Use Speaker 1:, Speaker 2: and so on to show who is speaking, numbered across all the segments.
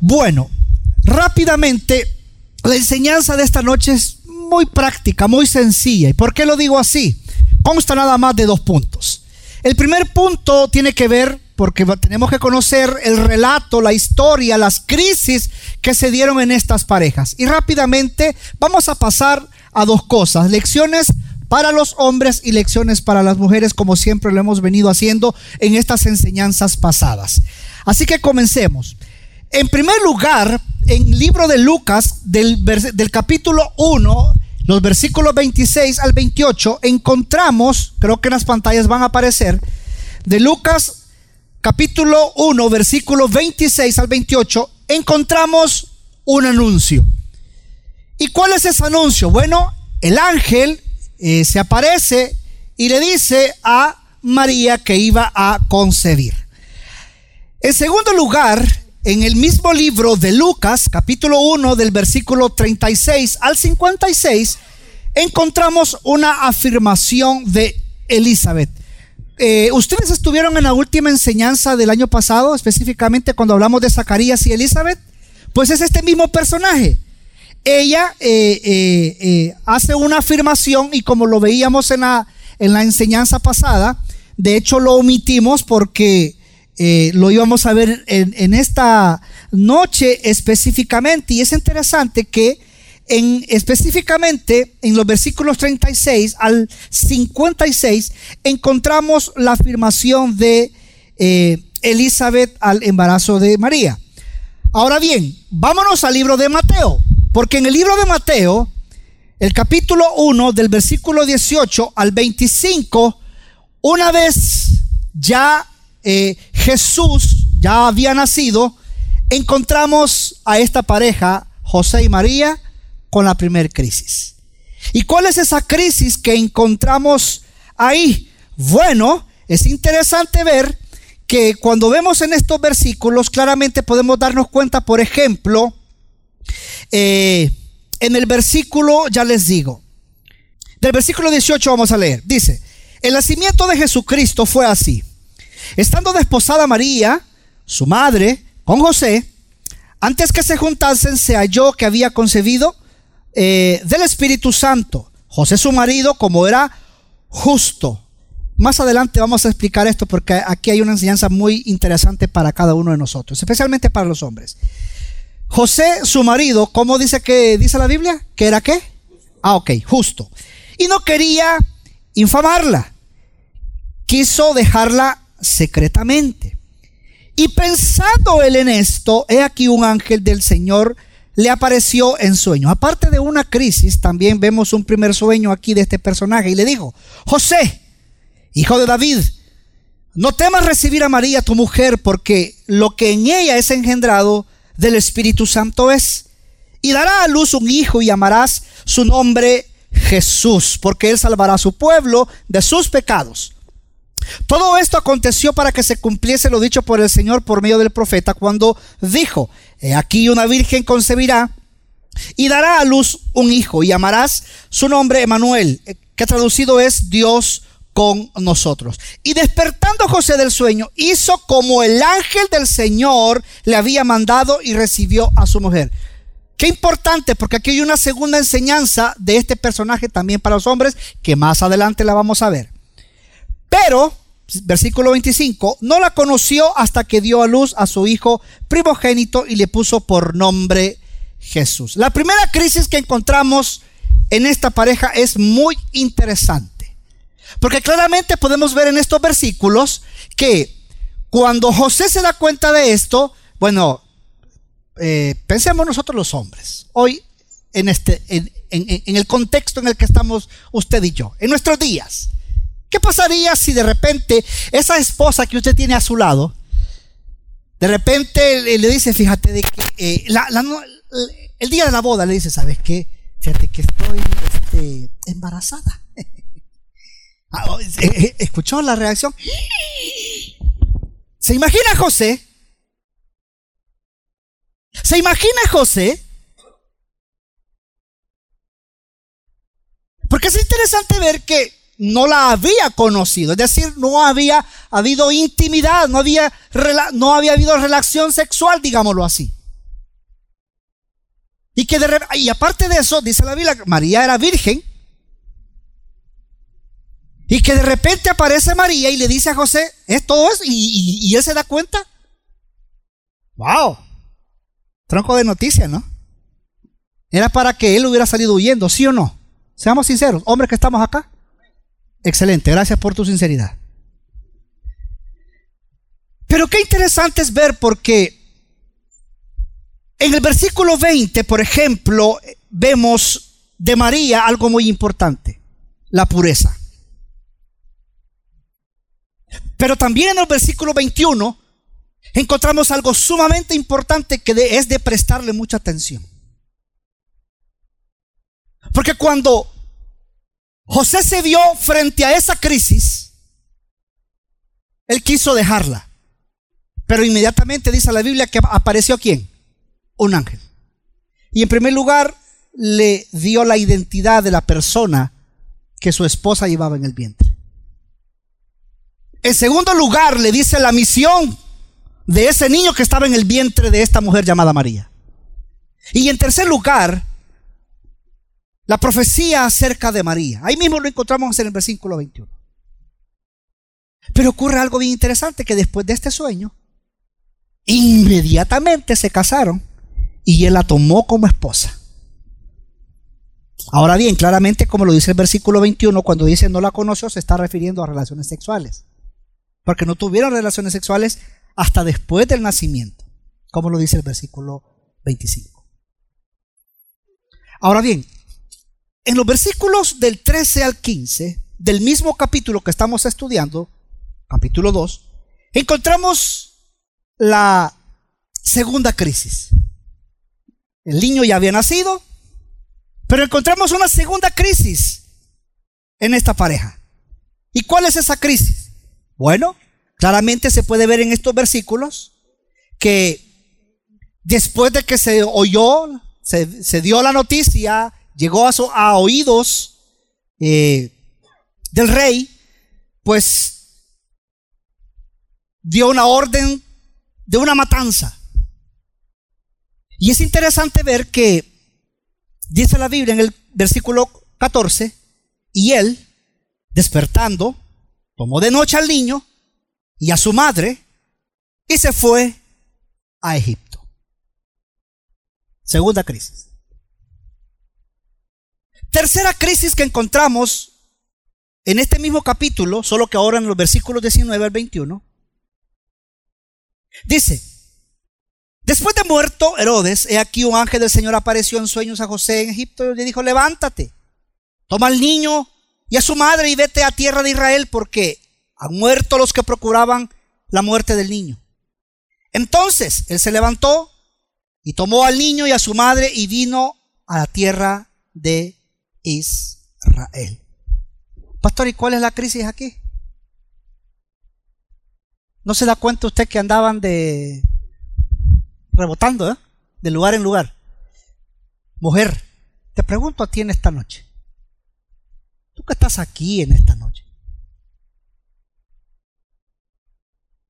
Speaker 1: Bueno, rápidamente, la enseñanza de esta noche es muy práctica, muy sencilla. ¿Y por qué lo digo así? Consta nada más de dos puntos. El primer punto tiene que ver porque tenemos que conocer el relato, la historia, las crisis que se dieron en estas parejas. Y rápidamente vamos a pasar a dos cosas, lecciones para los hombres y lecciones para las mujeres, como siempre lo hemos venido haciendo en estas enseñanzas pasadas. Así que comencemos. En primer lugar, en el libro de Lucas, del, capítulo 1, los versículos 26 al 28, encontramos, creo que en las pantallas van a aparecer, de Lucas capítulo 1, versículos 26 al 28, encontramos un anuncio. ¿Y cuál es ese anuncio? Bueno, el ángel eh, se aparece y le dice a María que iba a concebir. En segundo lugar, en el mismo libro de Lucas, capítulo 1, del versículo 36 al 56, encontramos una afirmación de Elizabeth. Eh, Ustedes estuvieron en la última enseñanza del año pasado, específicamente cuando hablamos de Zacarías y Elizabeth. Pues es este mismo personaje. Ella eh, eh, hace una afirmación y como lo veíamos en la, en la enseñanza pasada, de hecho lo omitimos porque lo íbamos a ver en, esta noche específicamente. Y es interesante que en, específicamente en los versículos 36 al 56 encontramos la afirmación de eh, Elizabeth al embarazo de María. Ahora bien, vámonos al libro de Mateo, porque en el libro de Mateo, el capítulo 1 del versículo 18 al 25, una vez ya eh, Jesús ya había nacido, encontramos a esta pareja, José y María, con la primera crisis. ¿Y cuál es esa crisis que encontramos ahí? Bueno, es interesante ver que cuando vemos en estos versículos, claramente podemos darnos cuenta, por ejemplo, eh, en el versículo, ya les digo, del versículo 18 vamos a leer, dice, el nacimiento de Jesucristo fue así. Estando desposada María, su madre, con José, antes que se juntasen, se halló que había concebido eh, del Espíritu Santo. José su marido, como era justo. Más adelante vamos a explicar esto porque aquí hay una enseñanza muy interesante para cada uno de nosotros, especialmente para los hombres. José su marido, ¿cómo dice que dice la Biblia? ¿Que era qué? Ah, ok, justo. Y no quería infamarla. Quiso dejarla secretamente. Y pensando él en esto, he aquí un ángel del Señor le apareció en sueño. Aparte de una crisis, también vemos un primer sueño aquí de este personaje y le dijo, José, hijo de David, no temas recibir a María tu mujer, porque lo que en ella es engendrado del Espíritu Santo es. Y dará a luz un hijo y llamarás su nombre Jesús, porque él salvará a su pueblo de sus pecados. Todo esto aconteció para que se cumpliese lo dicho por el Señor por medio del profeta cuando dijo, aquí una virgen concebirá y dará a luz un hijo y llamarás su nombre Emanuel, que traducido es Dios con nosotros. Y despertando José del sueño, hizo como el ángel del Señor le había mandado y recibió a su mujer. Qué importante, porque aquí hay una segunda enseñanza de este personaje también para los hombres, que más adelante la vamos a ver. Pero versículo 25, no la conoció hasta que dio a luz a su hijo primogénito y le puso por nombre Jesús. La primera crisis que encontramos en esta pareja es muy interesante, porque claramente podemos ver en estos versículos que cuando José se da cuenta de esto, bueno, eh, pensemos nosotros los hombres, hoy en, este, en el contexto en el que estamos usted y yo, en nuestros días. ¿Qué pasaría si de repente esa esposa que usted tiene a su lado, de repente le, dice, fíjate, de que eh, el día de la boda le dice, ¿sabes qué? Fíjate que estoy este, embarazada. Ah, oh, eh, eh, ¿Escuchó la reacción? ¿Se imagina José? ¿Se imagina José? Porque es interesante ver que no la había conocido, es decir, no había habido intimidad, no había, no había habido relación sexual, digámoslo así. Y que y aparte de eso, dice la Biblia, María era virgen. Y que de repente aparece María y le dice a José, es todo eso, y, y él se da cuenta. ¡Wow! Tronco de noticias, ¿no? Era para que él hubiera salido huyendo, ¿sí o no? Seamos sinceros, hombres que estamos acá. Excelente, gracias por tu sinceridad. Pero qué interesante es ver porque en el versículo 20, por ejemplo, vemos de María algo muy importante, la pureza. Pero también en el versículo 21 encontramos algo sumamente importante que es de prestarle mucha atención. Porque cuando José se vio frente a esa crisis, él quiso dejarla. Pero inmediatamente dice la Biblia que apareció quién? Un ángel. Y en primer lugar le dio la identidad de la persona que su esposa llevaba en el vientre. En segundo lugar le dice la misión de ese niño que estaba en el vientre de esta mujer llamada María. Y en tercer lugar, la profecía acerca de María. Ahí mismo lo encontramos en el versículo 21. Pero ocurre algo bien interesante, que después de este sueño, inmediatamente se casaron y él la tomó como esposa. Ahora bien, claramente como lo dice el versículo 21, cuando dice no la conoció, se está refiriendo a relaciones sexuales. Porque no tuvieron relaciones sexuales hasta después del nacimiento, como lo dice el versículo 25. Ahora bien, en los versículos del 13 al 15 del mismo capítulo que estamos estudiando, capítulo 2, encontramos la segunda crisis. El niño ya había nacido, pero encontramos una segunda crisis en esta pareja. ¿Y cuál es esa crisis? Bueno, claramente se puede ver en estos versículos que después de que se oyó, se, dio la noticia llegó a, oídos eh, del rey, pues dio una orden de una matanza. Y es interesante ver que dice la Biblia en el versículo 14, y él, despertando, tomó de noche al niño y a su madre y se fue a Egipto. Segunda crisis. Tercera crisis que encontramos en este mismo capítulo, solo que ahora en los versículos 19 al 21, dice, después de muerto Herodes, he aquí un ángel del Señor apareció en sueños a José en Egipto y le dijo, levántate, toma al niño y a su madre y vete a tierra de Israel porque han muerto los que procuraban la muerte del niño. Entonces él se levantó y tomó al niño y a su madre y vino a la tierra de Israel. Pastor, ¿y cuál es la crisis aquí? ¿No se da cuenta usted que andaban de rebotando, eh? de lugar en lugar? Mujer, te pregunto a ti en esta noche. Tú que estás aquí en esta noche.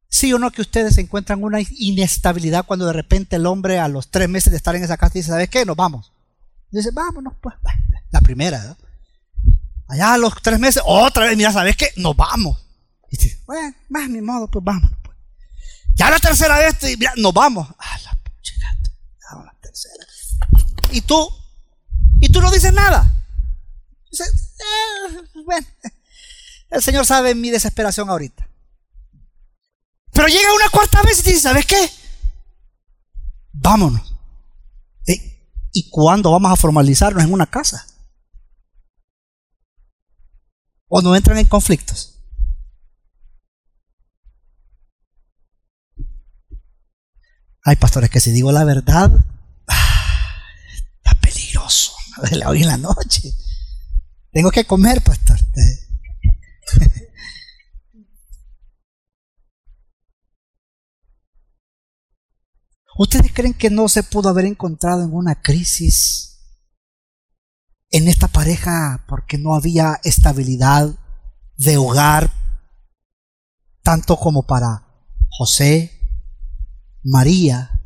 Speaker 1: Sí o no que ustedes encuentran una inestabilidad cuando de repente el hombre a los tres meses de estar en esa casa dice, ¿sabes qué? Nos vamos. Dice, vámonos pues. La primera, Allá a los tres meses, otra vez, mira, ¿sabes qué? Nos vamos. Y dice, bueno, más mi modo, pues vámonos. Pues. Ya la tercera vez, mira, nos vamos. Ah, la pucha, la tercera. Y tú, y tú no dices nada. Dice, eh, bueno, el Señor sabe mi desesperación ahorita. Pero llega una cuarta vez y dice, ¿sabes qué? Vámonos. ¿Y cuándo vamos a formalizarnos en una casa? ¿O no entran en conflictos? Hay pastores que si digo la verdad, ah, está peligroso. Hoy en la noche. Tengo que comer, pastor. ¿Ustedes creen que no se pudo haber encontrado en una crisis en esta pareja porque no había estabilidad de hogar, tanto como para José, María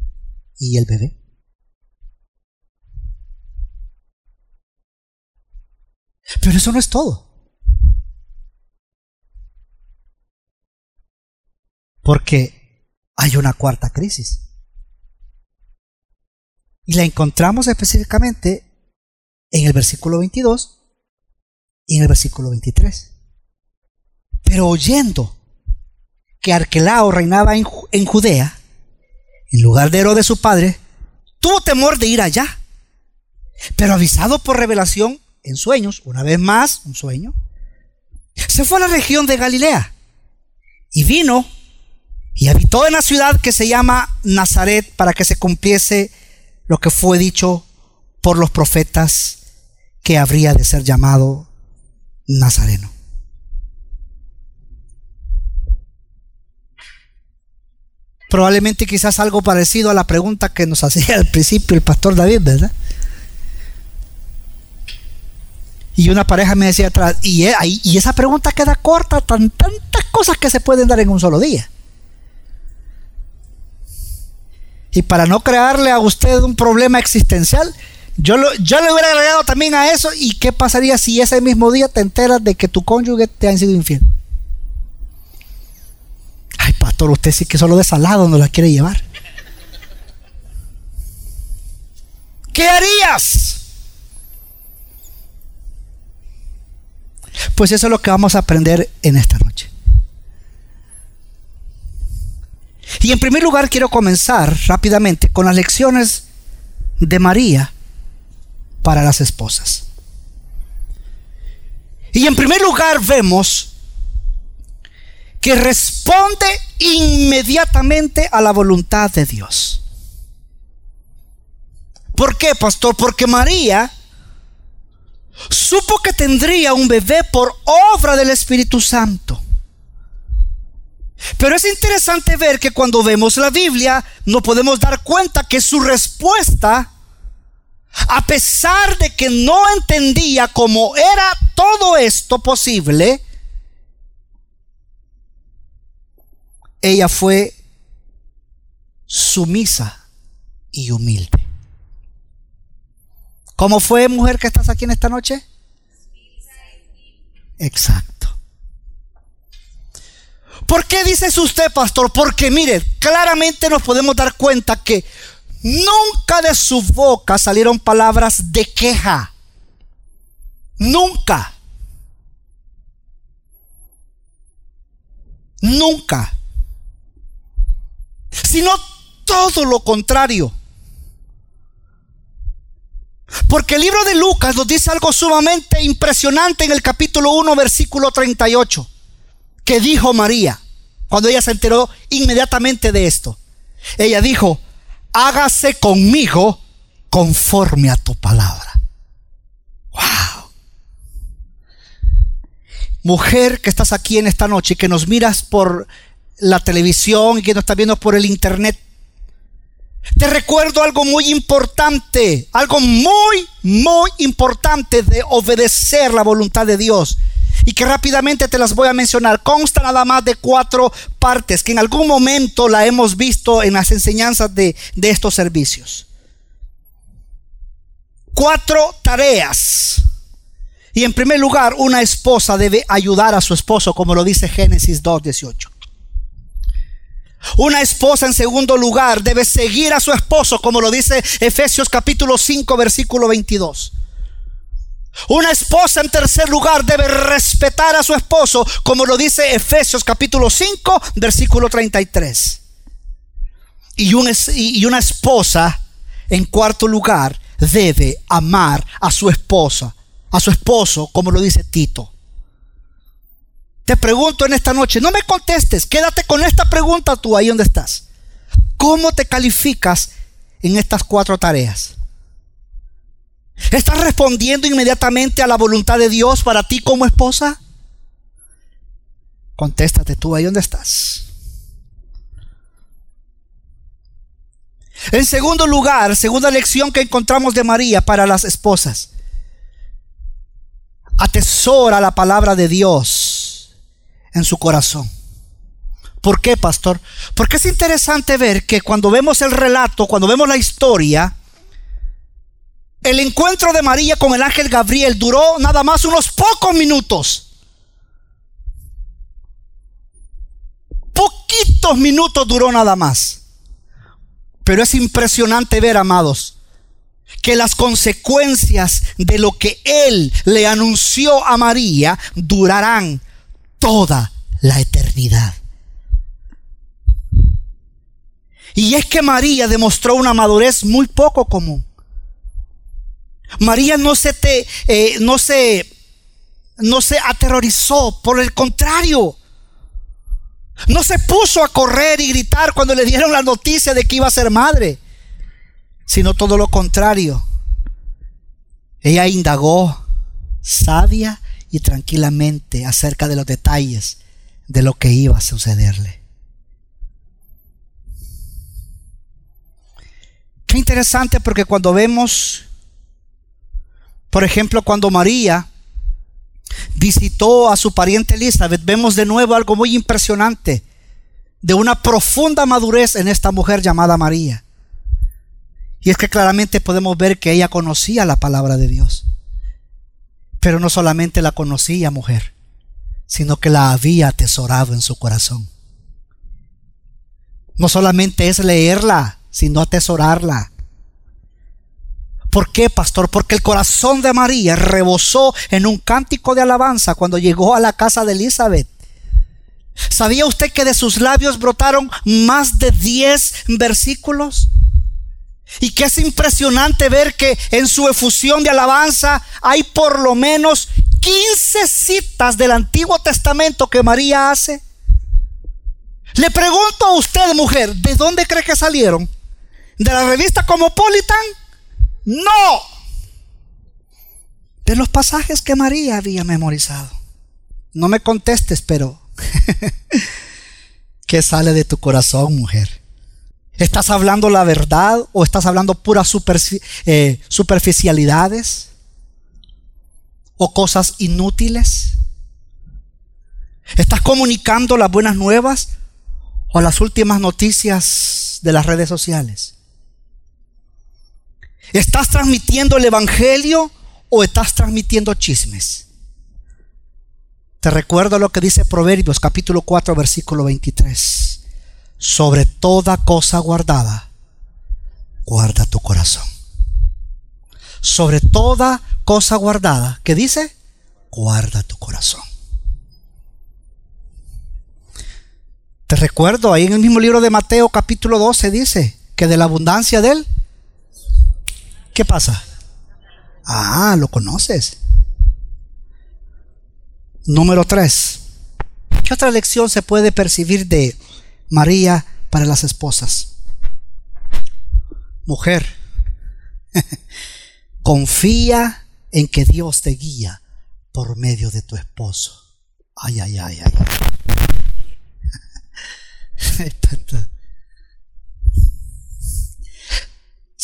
Speaker 1: y el bebé? Pero eso no es todo. Porque hay una cuarta crisis. Y la encontramos específicamente en el versículo 22 y en el versículo 23. Pero oyendo que Arquelao reinaba en, Judea, en lugar de Herodes su padre, tuvo temor de ir allá. Pero avisado por revelación en sueños, una vez más, un sueño, se fue a la región de Galilea y vino y habitó en la ciudad que se llama Nazaret para que se cumpliese lo que fue dicho por los profetas que habría de ser llamado Nazareno. Probablemente quizás algo parecido a la pregunta que nos hacía al principio el pastor David, ¿verdad? Y una pareja me decía atrás, y, e, y esa pregunta queda corta, tan, tantas cosas que se pueden dar en un solo día. Y para no crearle a usted un problema existencial, yo, yo le hubiera agregado también a eso, ¿y qué pasaría si ese mismo día te enteras de que tu cónyuge te ha sido infiel? Ay, pastor, usted sí que solo de salado no la quiere llevar. ¿Qué harías? Pues eso es lo que vamos a aprender en esta noche. Y en primer lugar quiero comenzar rápidamente con las lecciones de María para las esposas. Y en primer lugar vemos que responde inmediatamente a la voluntad de Dios. ¿Por qué, pastor? Porque María supo que tendría un bebé por obra del Espíritu Santo. Pero es interesante ver que cuando vemos la Biblia nos podemos dar cuenta que su respuesta, a pesar de que no entendía cómo era todo esto posible, ella fue sumisa y humilde. ¿Cómo fue, mujer, que estás aquí en esta noche? Exacto. ¿Por qué dices usted, pastor? Porque mire, claramente nos podemos dar cuenta que nunca de su boca salieron palabras de queja. Nunca. Nunca. Sino todo lo contrario. Porque el libro de Lucas nos dice algo sumamente impresionante en el capítulo 1, versículo 38, que dijo María cuando ella se enteró inmediatamente de esto. Ella dijo, hágase conmigo conforme a tu palabra. Wow. Mujer que estás aquí en esta noche y que nos miras por la televisión y que nos estás viendo por el internet, te recuerdo algo muy importante, algo muy, muy importante de obedecer la voluntad de Dios. Y que rápidamente te las voy a mencionar. Consta nada más de cuatro partes que en algún momento la hemos visto en las enseñanzas de, de estos servicios. Cuatro tareas. Y en primer lugar, una esposa debe ayudar a su esposo, como lo dice Génesis 2.18. Una esposa en segundo lugar debe seguir a su esposo, como lo dice Efesios capítulo 5, versículo 22. Una esposa en tercer lugar debe respetar a su esposo, como lo dice Efesios capítulo 5, versículo 33. Y, y una esposa en cuarto lugar debe amar a su esposa, a su esposo, como lo dice Tito. Te pregunto en esta noche, no me contestes, quédate con esta pregunta tú ahí donde estás. ¿Cómo te calificas en estas cuatro tareas? ¿Estás respondiendo inmediatamente a la voluntad de Dios para ti como esposa? Contéstate tú ahí donde estás. En segundo lugar, segunda lección que encontramos de María para las esposas. Atesora la palabra de Dios en su corazón. ¿Por qué, pastor? Porque es interesante ver que cuando vemos el relato, cuando vemos la historia, El encuentro de María con el ángel Gabriel duró nada más unos pocos minutos. Poquitos minutos duró nada más. Pero es impresionante ver, amados, que las consecuencias de lo que Él le anunció a María durarán toda la eternidad. Y es que María demostró una madurez muy poco común. María no se te, eh, no se, no se aterrorizó, por el contrario. No se puso a correr y gritar cuando le dieron la noticia de que iba a ser madre, sino todo lo contrario. Ella indagó sabia y tranquilamente acerca de los detalles de lo que iba a sucederle. Qué interesante porque cuando vemos, por ejemplo, cuando María visitó a su pariente Elizabeth, vemos de nuevo algo muy impresionante, de una profunda madurez en esta mujer llamada María. Y es que claramente podemos ver que ella conocía la palabra de Dios. Pero no solamente la conocía mujer, sino que la había atesorado en su corazón. No solamente es leerla, sino atesorarla. ¿Por qué, pastor? Porque el corazón de María rebosó en un cántico de alabanza cuando llegó a la casa de Elizabeth. ¿Sabía usted que de sus labios brotaron más de 10 versículos? Y que es impresionante ver que en su efusión de alabanza hay por lo menos 15 citas del Antiguo Testamento que María hace. Le pregunto a usted, mujer, ¿de dónde cree que salieron? ¿De la revista Cosmopolitan? No. De los pasajes que María había memorizado. No me contestes, pero ¿qué sale de tu corazón, mujer? ¿Estás hablando la verdad o estás hablando puras eh, superficialidades? ¿O cosas inútiles? ¿Estás comunicando las buenas nuevas o las últimas noticias de las redes sociales? ¿Estás transmitiendo el Evangelio o estás transmitiendo chismes? Te recuerdo lo que dice Proverbios capítulo 4 versículo 23. Sobre toda cosa guardada, guarda tu corazón. Sobre toda cosa guardada, ¿qué dice? Guarda tu corazón. Te recuerdo, ahí en el mismo libro de Mateo capítulo 12 dice que de la abundancia de él ¿Qué pasa? Ah, lo conoces. Número 3. ¿Qué otra lección se puede percibir de María para las esposas? Mujer, confía en que Dios te guía por medio de tu esposo. Ay, ay, ay, ay.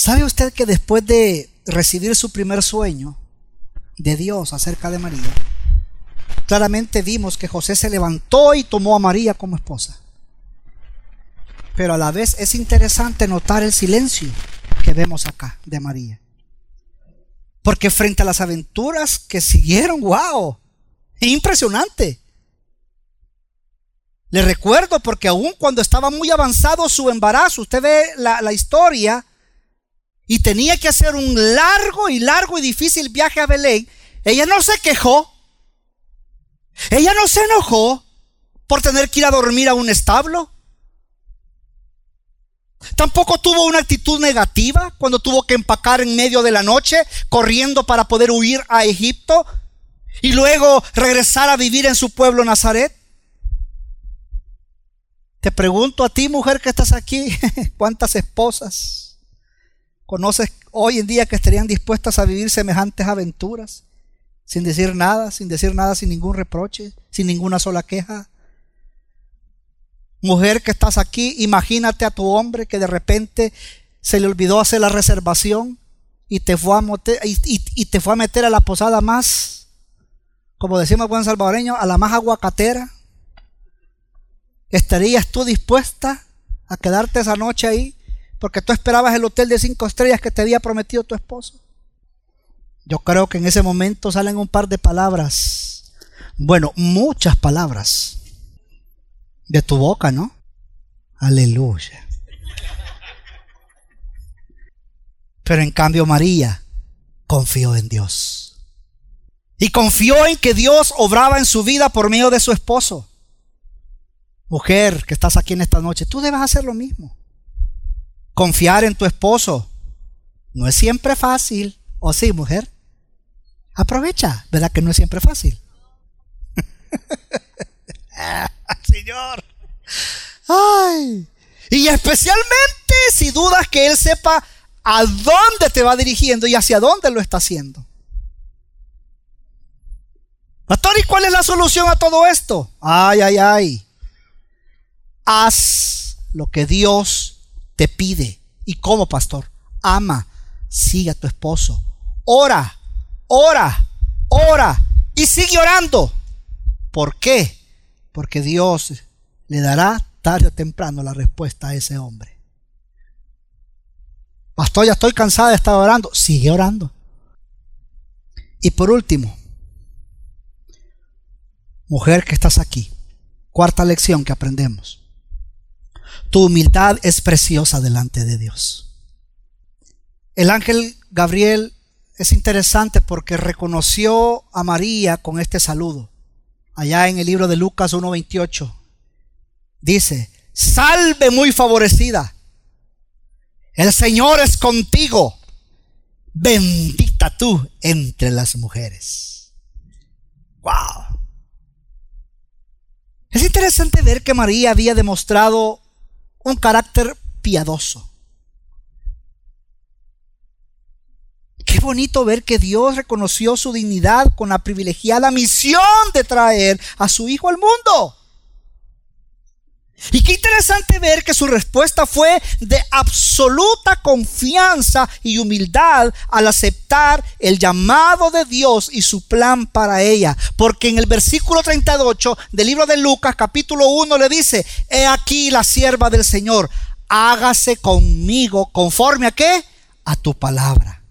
Speaker 1: ¿Sabe usted que después de recibir su primer sueño de Dios acerca de María, claramente vimos que José se levantó y tomó a María como esposa? Pero a la vez es interesante notar el silencio que vemos acá de María. Porque frente a las aventuras que siguieron, wow, es impresionante. Le recuerdo porque aún cuando estaba muy avanzado su embarazo, usted ve la, la historia, y tenía que hacer un largo y largo y difícil viaje a Belén, ella no se quejó. Ella no se enojó por tener que ir a dormir a un establo. Tampoco tuvo una actitud negativa cuando tuvo que empacar en medio de la noche, corriendo para poder huir a Egipto y luego regresar a vivir en su pueblo Nazaret. Te pregunto a ti, mujer que estás aquí, ¿cuántas esposas conoces hoy en día que estarían dispuestas a vivir semejantes aventuras, sin decir nada, sin decir nada, sin ningún reproche, sin ninguna sola queja. Mujer que estás aquí, imagínate a tu hombre que de repente se le olvidó hacer la reservación y te fue a, fue a meter a la posada más, como decimos buen salvadoreño, a la más aguacatera. ¿Estarías tú dispuesta a quedarte esa noche ahí? Porque tú esperabas el hotel de cinco estrellas que te había prometido tu esposo. Yo creo que en ese momento salen un par de palabras. Bueno, muchas palabras de tu boca, ¿no? Aleluya. Pero en cambio María confió en Dios. Y confió en que Dios obraba en su vida por medio de su esposo. Mujer que estás aquí en esta noche, tú debes hacer lo mismo. Confiar en tu esposo. No es siempre fácil. ¿O sí, mujer? Aprovecha, ¿verdad que no es siempre fácil? Señor. Ay. Y especialmente si dudas que Él sepa a dónde te va dirigiendo y hacia dónde lo está haciendo. Pastor, ¿y cuál es la solución a todo esto? Ay, ay, ay. Haz lo que Dios te pide. ¿Y cómo, pastor? Ama, sigue a tu esposo. Ora, ora, ora y sigue orando. ¿Por qué? Porque Dios le dará tarde o temprano la respuesta a ese hombre. Pastor, ya estoy cansada de estar orando. Sigue orando. Y por último, mujer que estás aquí, cuarta lección que aprendemos. Tu humildad es preciosa delante de Dios. El ángel Gabriel es interesante porque reconoció a María con este saludo. Allá en el libro de Lucas 1.28 dice, salve muy favorecida. El Señor es contigo. Bendita tú entre las mujeres. Wow. Es interesante ver que María había demostrado un carácter piadoso. Qué bonito ver que Dios reconoció su dignidad con la privilegiada misión de traer a su Hijo al mundo. Y qué interesante ver que su respuesta fue de absoluta confianza y humildad al aceptar el llamado de Dios y su plan para ella. Porque en el versículo 38 del libro de Lucas capítulo 1 le dice, he aquí la sierva del Señor, hágase conmigo conforme a qué? A tu palabra.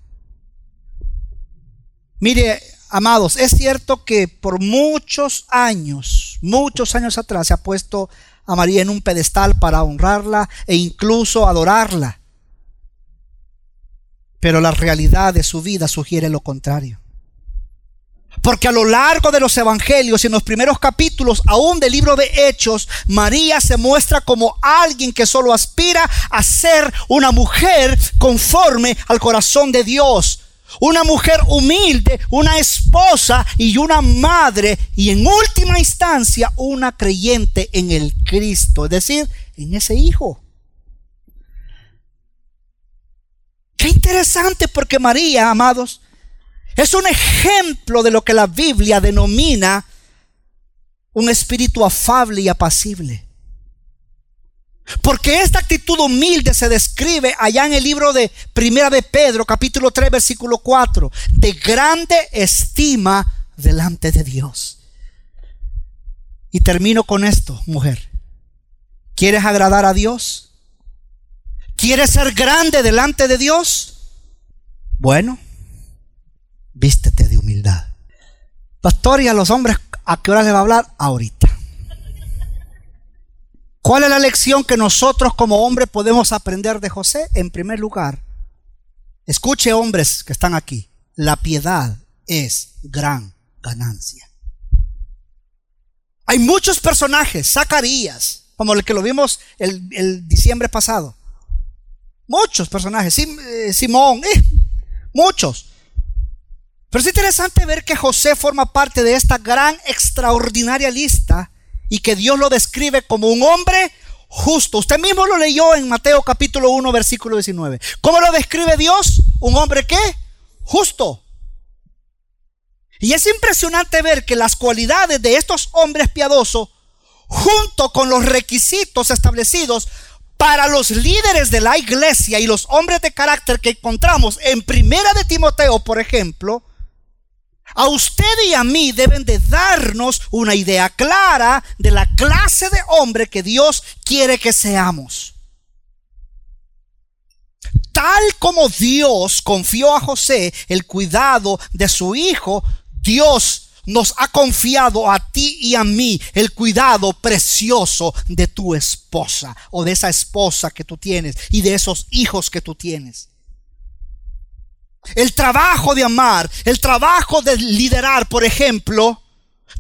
Speaker 1: Mire, amados, es cierto que por muchos años, muchos años atrás se ha puesto a María en un pedestal para honrarla e incluso adorarla. Pero la realidad de su vida sugiere lo contrario. Porque a lo largo de los evangelios y en los primeros capítulos, aún del libro de Hechos, María se muestra como alguien que solo aspira a ser una mujer conforme al corazón de Dios una mujer humilde, una esposa y una madre y en última instancia una creyente en el Cristo, es decir, en ese hijo. Qué interesante porque María, amados, es un ejemplo de lo que la Biblia denomina un espíritu afable y apacible. Porque esta actitud humilde se describe allá en el libro de Primera de Pedro, capítulo 3, versículo 4, de grande estima delante de Dios. Y termino con esto, mujer. ¿Quieres agradar a Dios? ¿Quieres ser grande delante de Dios? Bueno, vístete de humildad. Pastor, y a los hombres, ¿a qué hora les va a hablar? Ahorita. ¿Cuál es la lección que nosotros como hombres podemos aprender de José? En primer lugar, escuche hombres que están aquí, la piedad es gran ganancia. Hay muchos personajes, Zacarías, como el que lo vimos el, diciembre pasado. Muchos personajes, eh, Simón, eh, muchos. Pero es interesante ver que José forma parte de esta gran, extraordinaria lista y que Dios lo describe como un hombre justo. Usted mismo lo leyó en Mateo capítulo 1 versículo 19. ¿Cómo lo describe Dios? Un hombre qué? Justo. Y es impresionante ver que las cualidades de estos hombres piadosos, junto con los requisitos establecidos para los líderes de la iglesia y los hombres de carácter que encontramos en Primera de Timoteo, por ejemplo, a usted y a mí deben de darnos una idea clara de la clase de hombre que Dios quiere que seamos. Tal como Dios confió a José el cuidado de su hijo, Dios nos ha confiado a ti y a mí el cuidado precioso de tu esposa o de esa esposa que tú tienes y de esos hijos que tú tienes. El trabajo de amar, el trabajo de liderar, por ejemplo,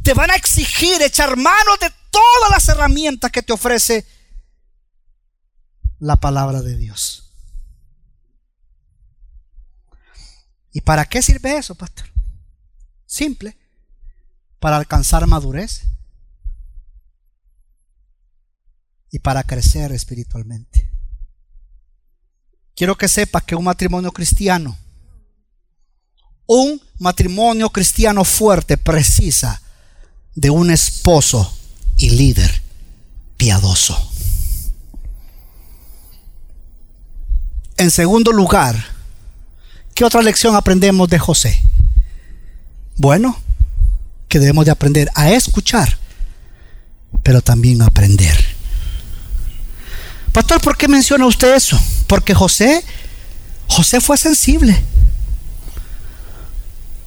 Speaker 1: te van a exigir echar mano de todas las herramientas que te ofrece la palabra de Dios. ¿Y para qué sirve eso, pastor? Simple, para alcanzar madurez y para crecer espiritualmente. Quiero que sepas que un matrimonio cristiano, un matrimonio cristiano fuerte precisa de un esposo y líder piadoso. En segundo lugar, ¿qué otra lección aprendemos de José? Bueno, que debemos de aprender a escuchar, pero también aprender. Pastor, ¿por qué menciona usted eso? Porque José, José fue sensible.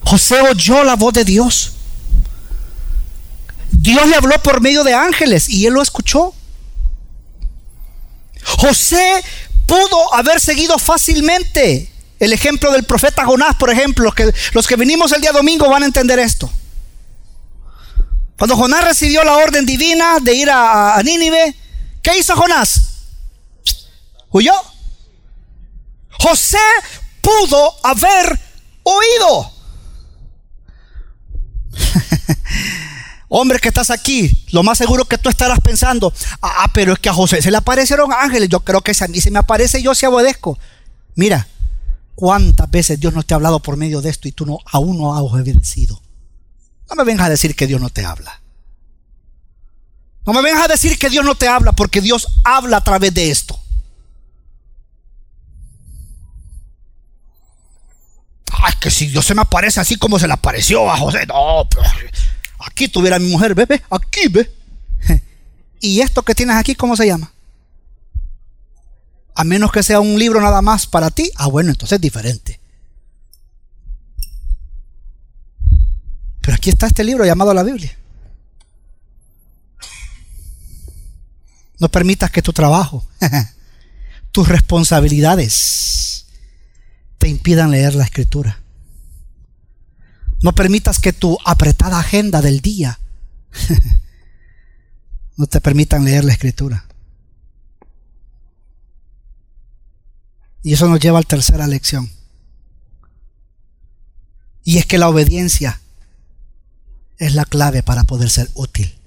Speaker 1: José oyó la voz de Dios. Dios le habló por medio de ángeles y él lo escuchó. José pudo haber seguido fácilmente el ejemplo del profeta Jonás, por ejemplo, que los que vinimos el día domingo van a entender esto. Cuando Jonás recibió la orden divina de ir a, a Nínive, ¿qué hizo Jonás? Huyó. José pudo haber huido. Hombre que estás aquí, lo más seguro que tú estarás pensando, ah, pero es que a José se le aparecieron ángeles, yo creo que si a mí se me aparece yo se obedezco. Mira, cuántas veces Dios no te ha hablado por medio de esto y tú no, aún no has obedecido. No me vengas a decir que Dios no te habla. No me vengas a decir que Dios no te habla porque Dios habla a través de esto. Ay, que si Dios se me aparece así como se le apareció a José. No, pero Aquí tuviera mi mujer, ve, aquí ve. ¿Y esto que tienes aquí, cómo se llama? A menos que sea un libro nada más para ti. Ah, bueno, entonces es diferente. Pero aquí está este libro llamado la Biblia. No permitas que tu trabajo, tus responsabilidades te impidan leer la escritura. No permitas que tu apretada agenda del día no te permitan leer la escritura. Y eso nos lleva a la tercera lección. Y es que la obediencia es la clave para poder ser útil.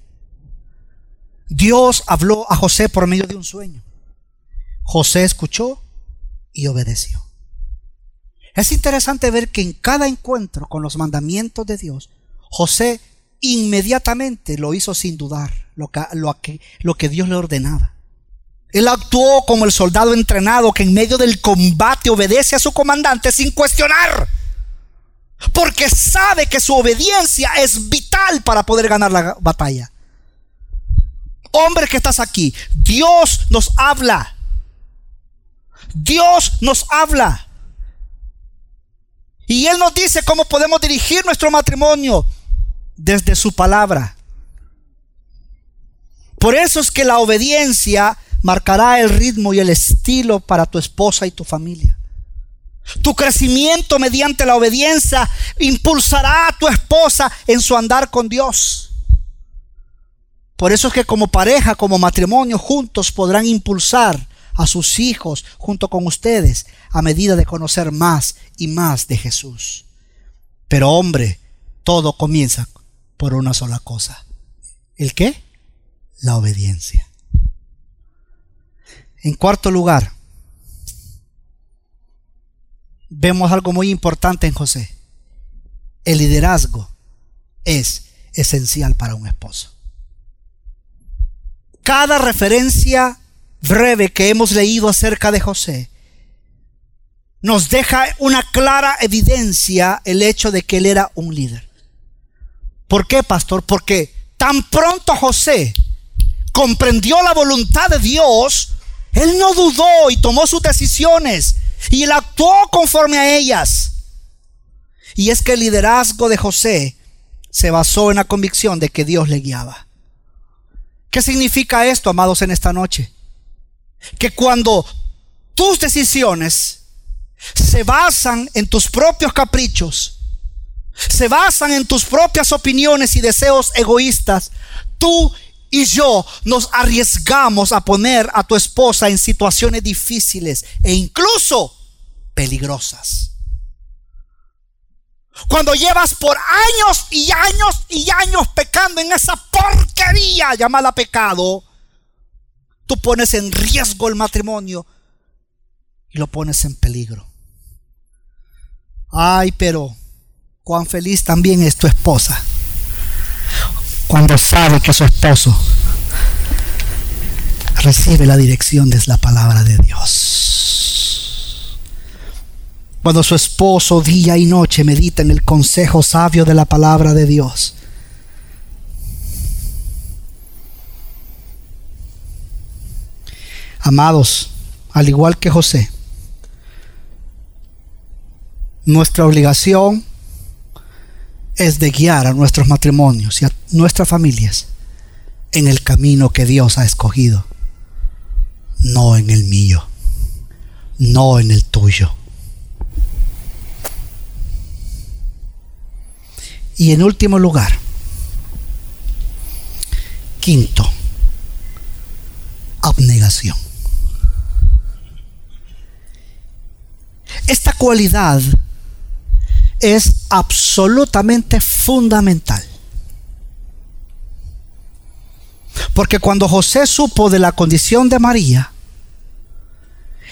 Speaker 1: Dios habló a José por medio de un sueño. José escuchó y obedeció. Es interesante ver que en cada encuentro con los mandamientos de Dios, José inmediatamente lo hizo sin dudar lo que, lo que, Dios le ordenaba. Él actuó como el soldado entrenado que en medio del combate obedece a su comandante sin cuestionar. Porque sabe que su obediencia es vital para poder ganar la batalla. Hombre que estás aquí, Dios nos habla. Dios nos habla. Y Él nos dice cómo podemos dirigir nuestro matrimonio desde su palabra. Por eso es que la obediencia marcará el ritmo y el estilo para tu esposa y tu familia. Tu crecimiento mediante la obediencia impulsará a tu esposa en su andar con Dios. Por eso es que como pareja, como matrimonio, juntos podrán impulsar a sus hijos junto con ustedes a medida de conocer más y más de Jesús. Pero hombre, todo comienza por una sola cosa. ¿El qué? La obediencia. En cuarto lugar, vemos algo muy importante en José. El liderazgo es esencial para un esposo. Cada referencia breve que hemos leído acerca de José nos deja una clara evidencia el hecho de que él era un líder. ¿Por qué, pastor? Porque tan pronto José comprendió la voluntad de Dios, él no dudó y tomó sus decisiones. Y él actuó conforme a ellas. Y es que el liderazgo de José se basó en la convicción de que Dios le guiaba. ¿Qué significa esto, amados, en esta noche? Que cuando tus decisiones se basan en tus propios caprichos, se basan en tus propias opiniones y deseos egoístas, tú y yo nos arriesgamos a poner a tu esposa en situaciones difíciles e incluso peligrosas. Cuando llevas por años y años y años pecando en esa porquería llamada pecado, tú pones en riesgo el matrimonio y lo pones en peligro. Ay, pero cuán feliz también es tu esposa cuando sabe que su esposo recibe la dirección de la palabra de Dios. Cuando su esposo día y noche medita en el consejo sabio de la palabra de Dios. Amados, al igual que José, nuestra obligación es de guiar a nuestros matrimonios y a nuestras familias en el camino que Dios ha escogido, no en el mío, no en el tuyo. Y en último lugar, quinto, abnegación. Esta cualidad es absolutamente fundamental. Porque cuando José supo de la condición de María,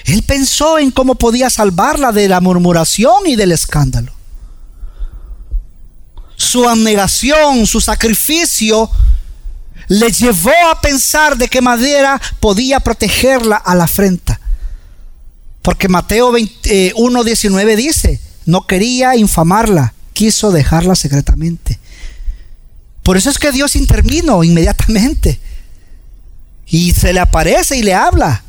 Speaker 1: él pensó en cómo podía salvarla de la murmuración y del escándalo. Su abnegación, su sacrificio, le llevó a pensar de qué manera podía protegerla a la afrenta. Porque Mateo 1.19 eh, dice, no quería infamarla, quiso dejarla secretamente. Por eso es que Dios intervino inmediatamente. Y se le aparece y le habla.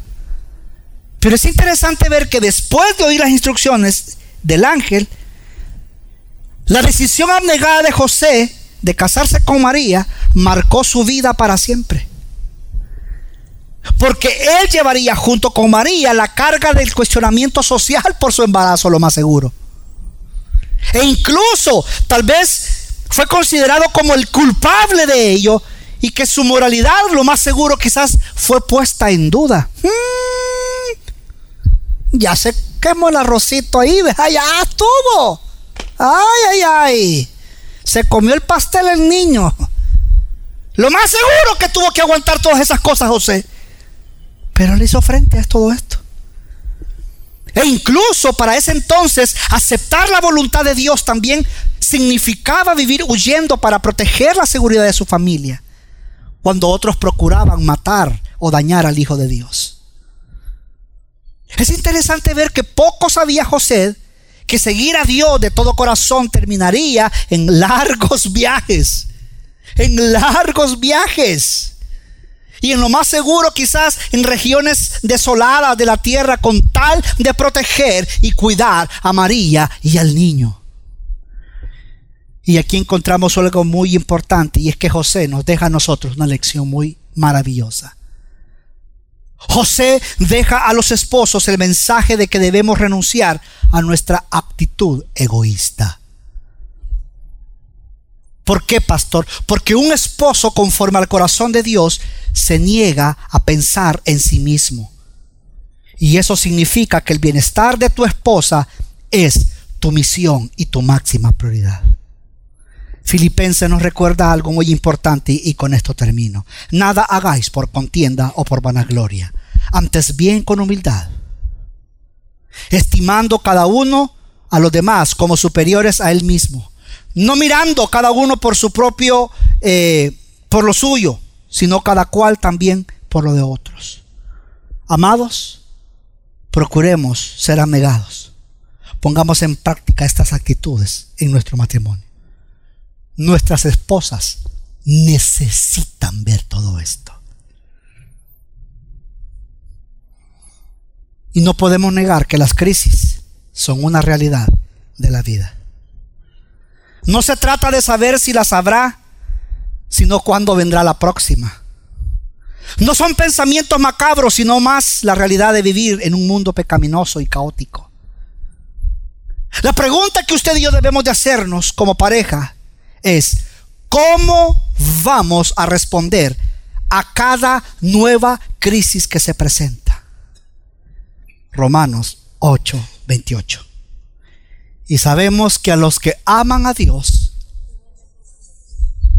Speaker 1: Pero es interesante ver que después de oír las instrucciones del ángel, la decisión abnegada de José de casarse con María marcó su vida para siempre. Porque él llevaría junto con María la carga del cuestionamiento social por su embarazo, lo más seguro. E incluso tal vez fue considerado como el culpable de ello y que su moralidad lo más seguro quizás fue puesta en duda. Mm, ya se quemó el arrocito ahí, ya estuvo. Ay, ay, ay. Se comió el pastel el niño. Lo más seguro que tuvo que aguantar todas esas cosas José. Pero le hizo frente a todo esto. E incluso para ese entonces aceptar la voluntad de Dios también significaba vivir huyendo para proteger la seguridad de su familia, cuando otros procuraban matar o dañar al Hijo de Dios. Es interesante ver que poco sabía José que seguir a Dios de todo corazón terminaría en largos viajes, en largos viajes y en lo más seguro quizás en regiones desoladas de la tierra con tal de proteger y cuidar a María y al niño. Y aquí encontramos algo muy importante y es que José nos deja a nosotros una lección muy maravillosa. José deja a los esposos el mensaje de que debemos renunciar a nuestra actitud egoísta. ¿Por qué, pastor? Porque un esposo conforme al corazón de Dios se niega a pensar en sí mismo. Y eso significa que el bienestar de tu esposa es tu misión y tu máxima prioridad. Filipenses nos recuerda algo muy importante y con esto termino. Nada hagáis por contienda o por vanagloria, antes bien con humildad, estimando cada uno a los demás como superiores a él mismo no mirando cada uno por su propio, eh, por lo suyo, sino cada cual también por lo de otros. Amados, procuremos ser anegados. Pongamos en práctica estas actitudes en nuestro matrimonio. Nuestras esposas necesitan ver todo esto. Y no podemos negar que las crisis son una realidad de la vida. No se trata de saber si las habrá, sino cuándo vendrá la próxima. No son pensamientos macabros, sino más la realidad de vivir en un mundo pecaminoso y caótico. La pregunta que usted y yo debemos de hacernos como pareja es, ¿cómo vamos a responder a cada nueva crisis que se presenta? Romanos 8, 28. Y sabemos que a los que aman a Dios,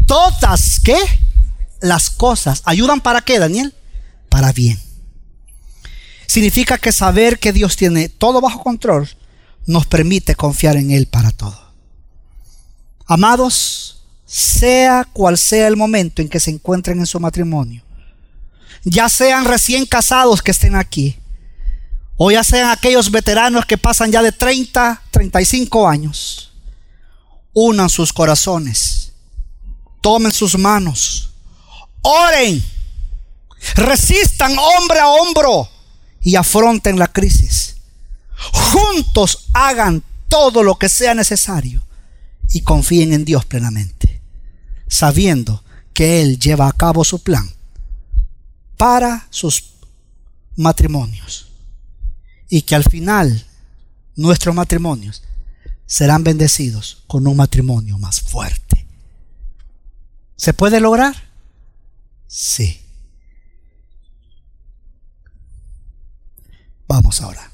Speaker 1: todas que las cosas ayudan para qué, Daniel? Para bien. Significa que saber que Dios tiene todo bajo control nos permite confiar en Él para todo. Amados, sea cual sea el momento en que se encuentren en su matrimonio, ya sean recién casados que estén aquí, o ya sean aquellos veteranos que pasan ya de 30, 35 años, unan sus corazones, tomen sus manos, oren, resistan hombre a hombro y afronten la crisis. Juntos hagan todo lo que sea necesario y confíen en Dios plenamente, sabiendo que Él lleva a cabo su plan para sus matrimonios y que al final nuestros matrimonios serán bendecidos con un matrimonio más fuerte. ¿Se puede lograr? Sí. Vamos ahora.